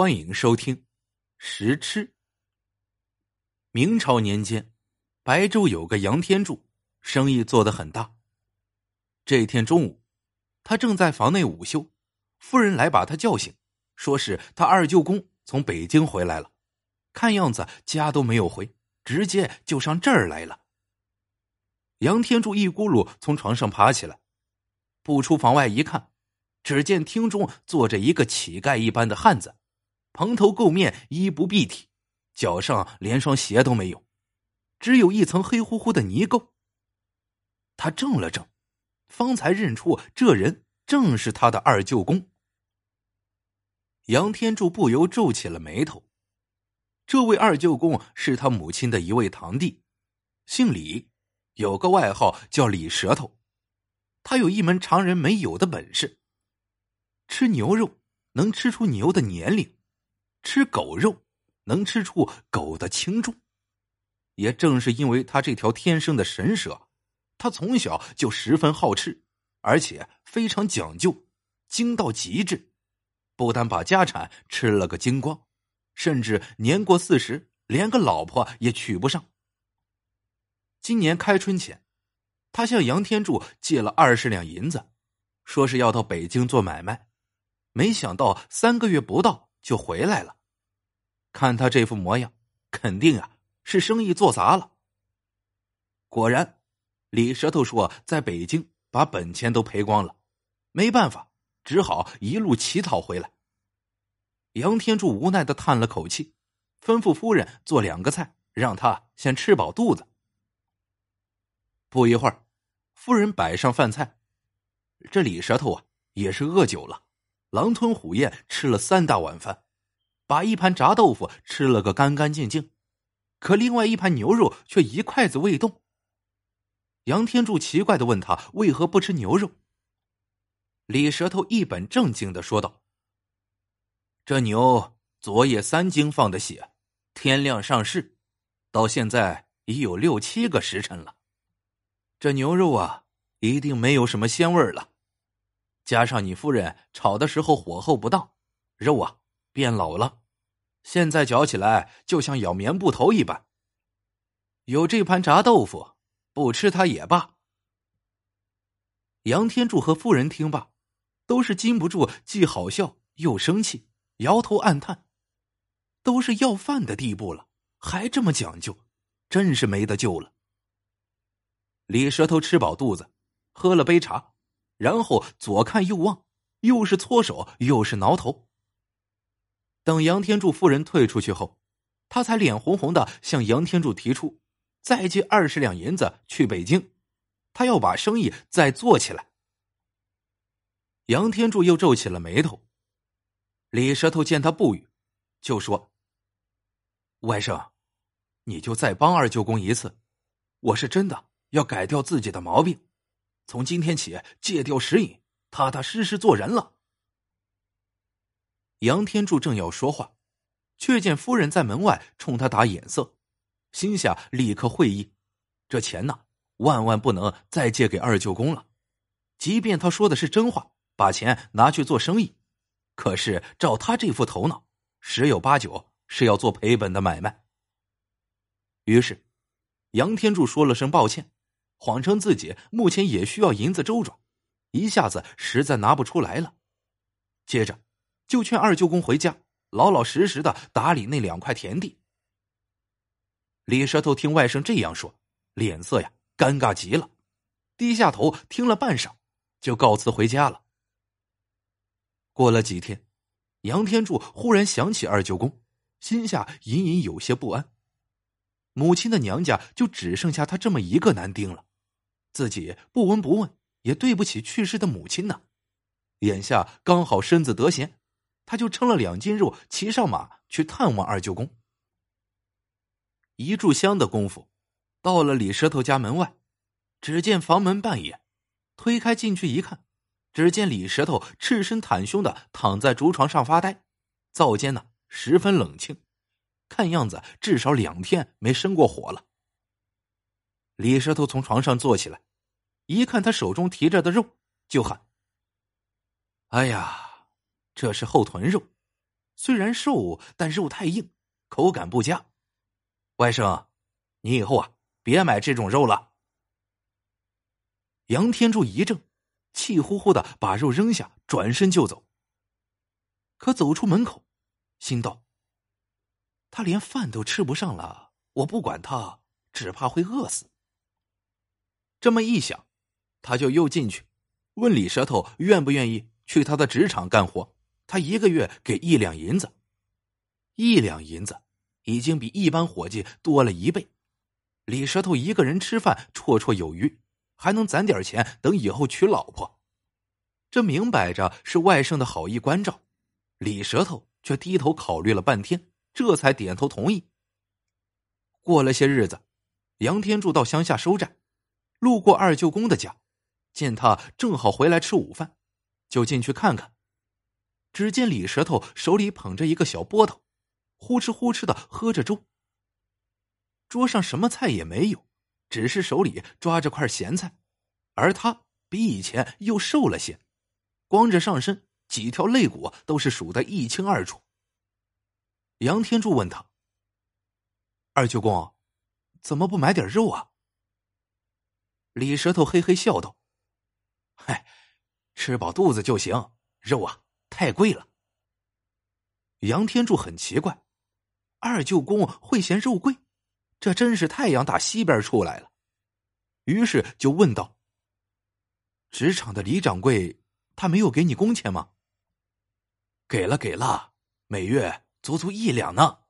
欢迎收听《食吃》。明朝年间，白州有个杨天柱，生意做得很大。这天中午，他正在房内午休，夫人来把他叫醒，说是他二舅公从北京回来了，看样子家都没有回，直接就上这儿来了。杨天柱一咕噜从床上爬起来，步出房外一看，只见厅中坐着一个乞丐一般的汉子。蓬头垢面，衣不蔽体，脚上连双鞋都没有，只有一层黑乎乎的泥垢。他怔了怔，方才认出这人正是他的二舅公。杨天柱不由皱起了眉头。这位二舅公是他母亲的一位堂弟，姓李，有个外号叫李舌头。他有一门常人没有的本事，吃牛肉能吃出牛的年龄。吃狗肉能吃出狗的轻重，也正是因为他这条天生的神蛇，他从小就十分好吃，而且非常讲究，精到极致。不但把家产吃了个精光，甚至年过四十，连个老婆也娶不上。今年开春前，他向杨天柱借了二十两银子，说是要到北京做买卖，没想到三个月不到。就回来了，看他这副模样，肯定啊是生意做砸了。果然，李舌头说在北京把本钱都赔光了，没办法，只好一路乞讨回来。杨天柱无奈的叹了口气，吩咐夫人做两个菜，让他先吃饱肚子。不一会儿，夫人摆上饭菜，这李舌头啊也是饿久了。狼吞虎咽吃了三大碗饭，把一盘炸豆腐吃了个干干净净，可另外一盘牛肉却一筷子未动。杨天柱奇怪的问他为何不吃牛肉。李舌头一本正经的说道：“这牛昨夜三更放的血，天亮上市，到现在已有六七个时辰了，这牛肉啊，一定没有什么鲜味了。”加上你夫人炒的时候火候不当，肉啊变老了，现在嚼起来就像咬棉布头一般。有这盘炸豆腐，不吃它也罢。杨天柱和夫人听罢，都是禁不住既好笑又生气，摇头暗叹：都是要饭的地步了，还这么讲究，真是没得救了。李舌头吃饱肚子，喝了杯茶。然后左看右望，又是搓手，又是挠头。等杨天柱夫人退出去后，他才脸红红的向杨天柱提出，再借二十两银子去北京，他要把生意再做起来。杨天柱又皱起了眉头。李舌头见他不语，就说：“外甥，你就再帮二舅公一次，我是真的要改掉自己的毛病。”从今天起戒掉食饮，踏踏实实做人了。杨天柱正要说话，却见夫人在门外冲他打眼色，心下立刻会意：这钱呢，万万不能再借给二舅公了。即便他说的是真话，把钱拿去做生意，可是照他这副头脑，十有八九是要做赔本的买卖。于是，杨天柱说了声抱歉。谎称自己目前也需要银子周转，一下子实在拿不出来了。接着就劝二舅公回家，老老实实的打理那两块田地。李舌头听外甥这样说，脸色呀尴尬极了，低下头听了半晌，就告辞回家了。过了几天，杨天柱忽然想起二舅公，心下隐隐有些不安。母亲的娘家就只剩下他这么一个男丁了。自己不闻不问，也对不起去世的母亲呢。眼下刚好身子得闲，他就称了两斤肉，骑上马去探望二舅公。一炷香的功夫，到了李石头家门外，只见房门半掩，推开进去一看，只见李舌头赤身袒胸的躺在竹床上发呆，灶间呢十分冷清，看样子至少两天没生过火了。李舌头从床上坐起来，一看他手中提着的肉，就喊：“哎呀，这是后臀肉，虽然瘦，但肉太硬，口感不佳。外甥，你以后啊，别买这种肉了。杨天柱一怔，气呼呼的把肉扔下，转身就走。可走出门口，心道：他连饭都吃不上了，我不管他，只怕会饿死。这么一想，他就又进去，问李舌头愿不愿意去他的职场干活。他一个月给一两银子，一两银子已经比一般伙计多了一倍。李舌头一个人吃饭绰绰有余，还能攒点钱等以后娶老婆。这明摆着是外甥的好意关照，李舌头却低头考虑了半天，这才点头同意。过了些日子，杨天柱到乡下收债，路过二舅公的家，见他正好回来吃午饭，就进去看看。只见李舌头手里捧着一个小钵头，呼哧呼哧的喝着粥。桌上什么菜也没有，只是手里抓着块咸菜，而他比以前又瘦了些，光着上身，几条肋骨都是数得一清二楚。杨天柱问他：“二舅公，怎么不买点肉啊？”李舌头嘿嘿笑道：“嗨，吃饱肚子就行，肉啊。”太贵了。杨天柱很奇怪，二舅公会嫌肉贵，这真是太阳打西边出来了。于是就问道：“职场的李掌柜，他没有给你工钱吗？”“给了，给了，每月足足一两呢。”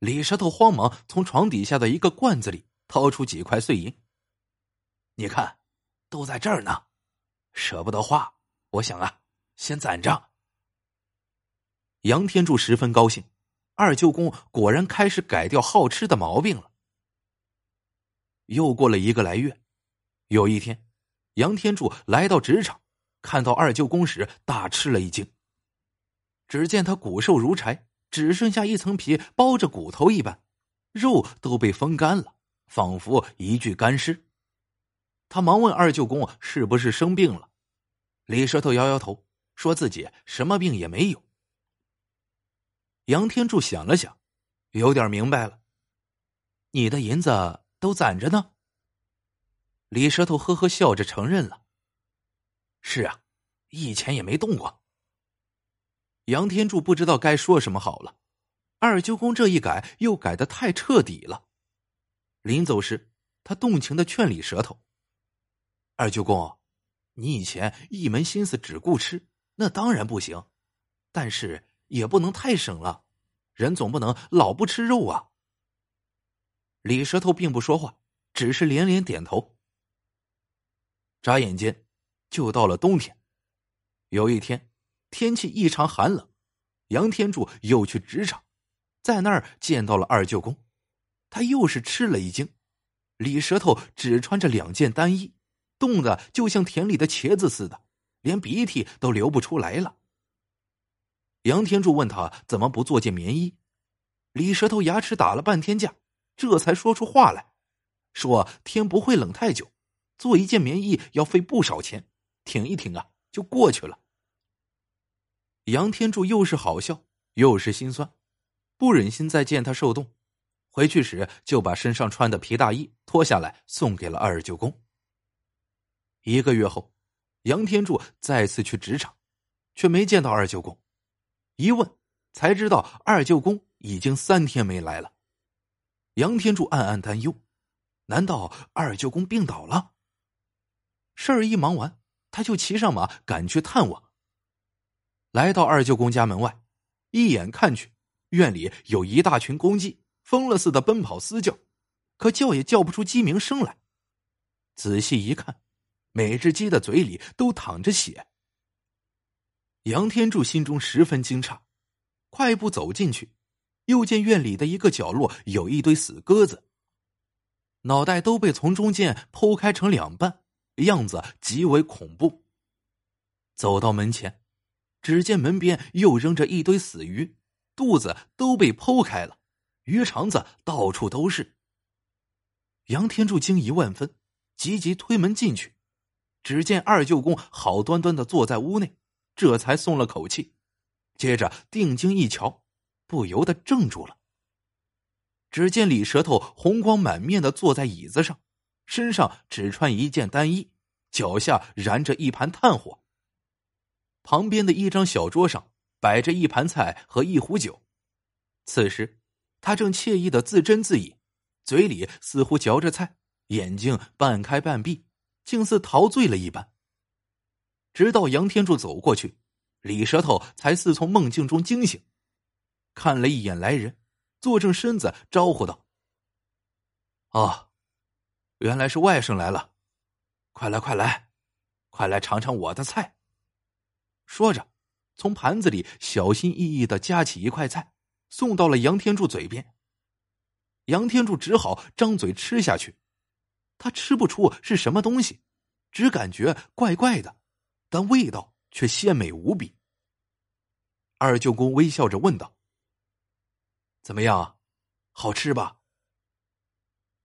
李舌头慌忙从床底下的一个罐子里掏出几块碎银，“你看，都在这儿呢，舍不得花，我想啊。”先攒着。杨天柱十分高兴，二舅公果然开始改掉好吃的毛病了。又过了一个来月，有一天，杨天柱来到职场，看到二舅公时，大吃了一惊。只见他骨瘦如柴，只剩下一层皮包着骨头一般，肉都被风干了，仿佛一具干尸。他忙问二舅公是不是生病了，李舌头摇摇头。说自己什么病也没有。杨天柱想了想，有点明白了。你的银子都攒着呢。李舌头呵呵笑着承认了：“是啊，一钱也没动过。”杨天柱不知道该说什么好了。二舅公这一改，又改的太彻底了。临走时，他动情的劝李舌头：“二舅公，你以前一门心思只顾吃。”那当然不行，但是也不能太省了，人总不能老不吃肉啊。李舌头并不说话，只是连连点头。眨眼间，就到了冬天。有一天，天气异常寒冷，杨天柱又去职场，在那儿见到了二舅公，他又是吃了一惊。李舌头只穿着两件单衣，冻得就像田里的茄子似的。连鼻涕都流不出来了。杨天柱问他怎么不做件棉衣，李舌头牙齿打了半天架，这才说出话来，说天不会冷太久，做一件棉衣要费不少钱，挺一挺啊就过去了。杨天柱又是好笑又是心酸，不忍心再见他受冻，回去时就把身上穿的皮大衣脱下来送给了二舅公。一个月后。杨天柱再次去职场，却没见到二舅公。一问，才知道二舅公已经三天没来了。杨天柱暗暗担忧：难道二舅公病倒了？事儿一忙完，他就骑上马赶去探望。来到二舅公家门外，一眼看去，院里有一大群公鸡，疯了似的奔跑嘶叫，可叫也叫不出鸡鸣声来。仔细一看。每只鸡的嘴里都淌着血。杨天柱心中十分惊诧，快步走进去，又见院里的一个角落有一堆死鸽子，脑袋都被从中间剖开成两半，样子极为恐怖。走到门前，只见门边又扔着一堆死鱼，肚子都被剖开了，鱼肠子到处都是。杨天柱惊疑万分，急急推门进去。只见二舅公好端端的坐在屋内，这才松了口气。接着定睛一瞧，不由得怔住了。只见李舌头红光满面的坐在椅子上，身上只穿一件单衣，脚下燃着一盘炭火。旁边的一张小桌上摆着一盘菜和一壶酒。此时，他正惬意的自斟自饮，嘴里似乎嚼着菜，眼睛半开半闭，竟似陶醉了一般。直到杨天柱走过去，李舌头才似从梦境中惊醒，看了一眼来人。坐正身子，招呼道：“哦，原来是外甥来了，快来快来，快来尝尝我的菜。”说着，从盘子里小心翼翼的夹起一块菜，送到了杨天柱嘴边。杨天柱只好张嘴吃下去，他吃不出是什么东西，只感觉怪怪的，但味道却鲜美无比。二舅公微笑着问道。怎么样，好吃吧？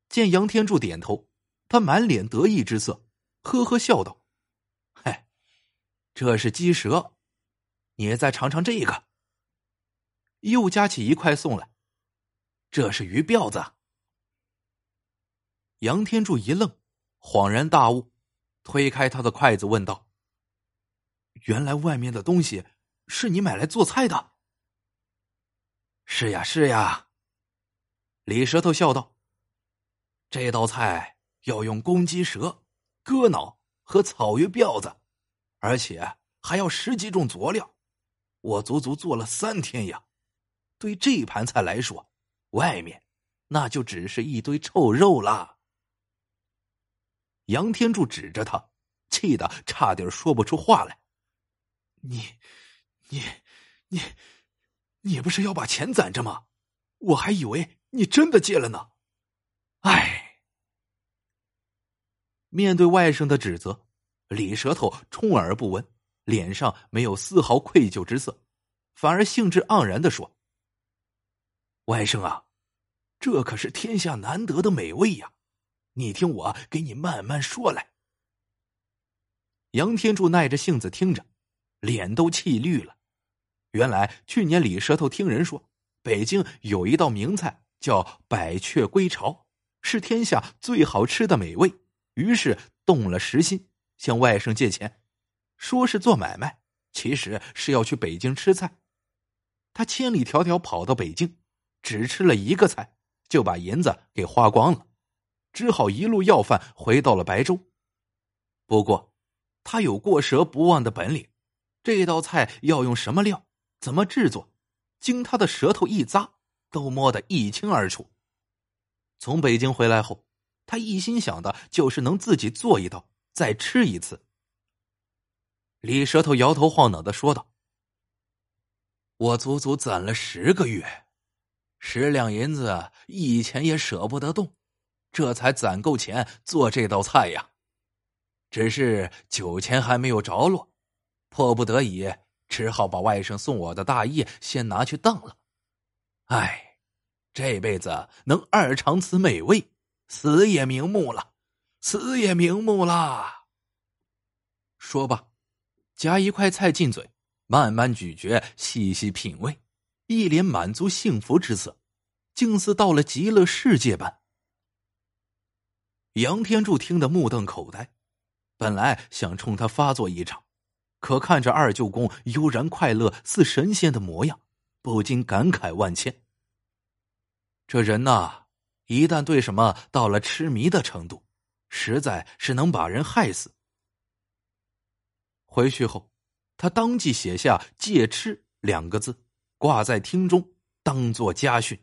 见杨天柱点头，他满脸得意之色，呵呵笑道：“嗨，这是鸡舌，你再尝尝这个。”又夹起一块送来，这是鱼鳔子。杨天柱一愣，恍然大悟，推开他的筷子问道：“原来外面的东西是你买来做菜的？”是呀，是呀。李舌头笑道：“这道菜要用公鸡舌、鸽脑和草鱼吊子，而且还要十几种佐料，我足足做了三天呀。对这盘菜来说，外面那就只是一堆臭肉啦。”杨天柱指着他，气得差点说不出话来：“你，你，你！”你不是要把钱攒着吗？我还以为你真的借了呢。唉，面对外甥的指责，李舌头充耳不闻，脸上没有丝毫愧疚之色，反而兴致盎然的说：“外甥啊，这可是天下难得的美味呀！你听我给你慢慢说来。”杨天柱耐着性子听着，脸都气绿了。原来去年李舌头听人说，北京有一道名菜叫百雀归巢，是天下最好吃的美味。于是动了实心，向外甥借钱，说是做买卖，其实是要去北京吃菜。他千里迢迢跑到北京，只吃了一个菜，就把银子给花光了，只好一路要饭回到了白州。不过，他有过舌不忘的本领，这道菜要用什么料？怎么制作？经他的舌头一咂，都摸得一清二楚。从北京回来后，他一心想的就是能自己做一道，再吃一次。李舌头摇头晃脑的说道：“我足足攒了十个月，十两银子以前也舍不得动，这才攒够钱做这道菜呀。只是酒钱还没有着落，迫不得已。”只好把外甥送我的大衣先拿去当了。唉，这辈子能二尝此美味，死也瞑目了，死也瞑目了。说吧，夹一块菜进嘴，慢慢咀嚼，细细品味，一脸满足幸福之色，竟似到了极乐世界般。杨天柱听得目瞪口呆，本来想冲他发作一场。可看着二舅公悠然快乐似神仙的模样，不禁感慨万千。这人呐，一旦对什么到了痴迷的程度，实在是能把人害死。回去后，他当即写下“戒吃”两个字，挂在厅中，当做家训。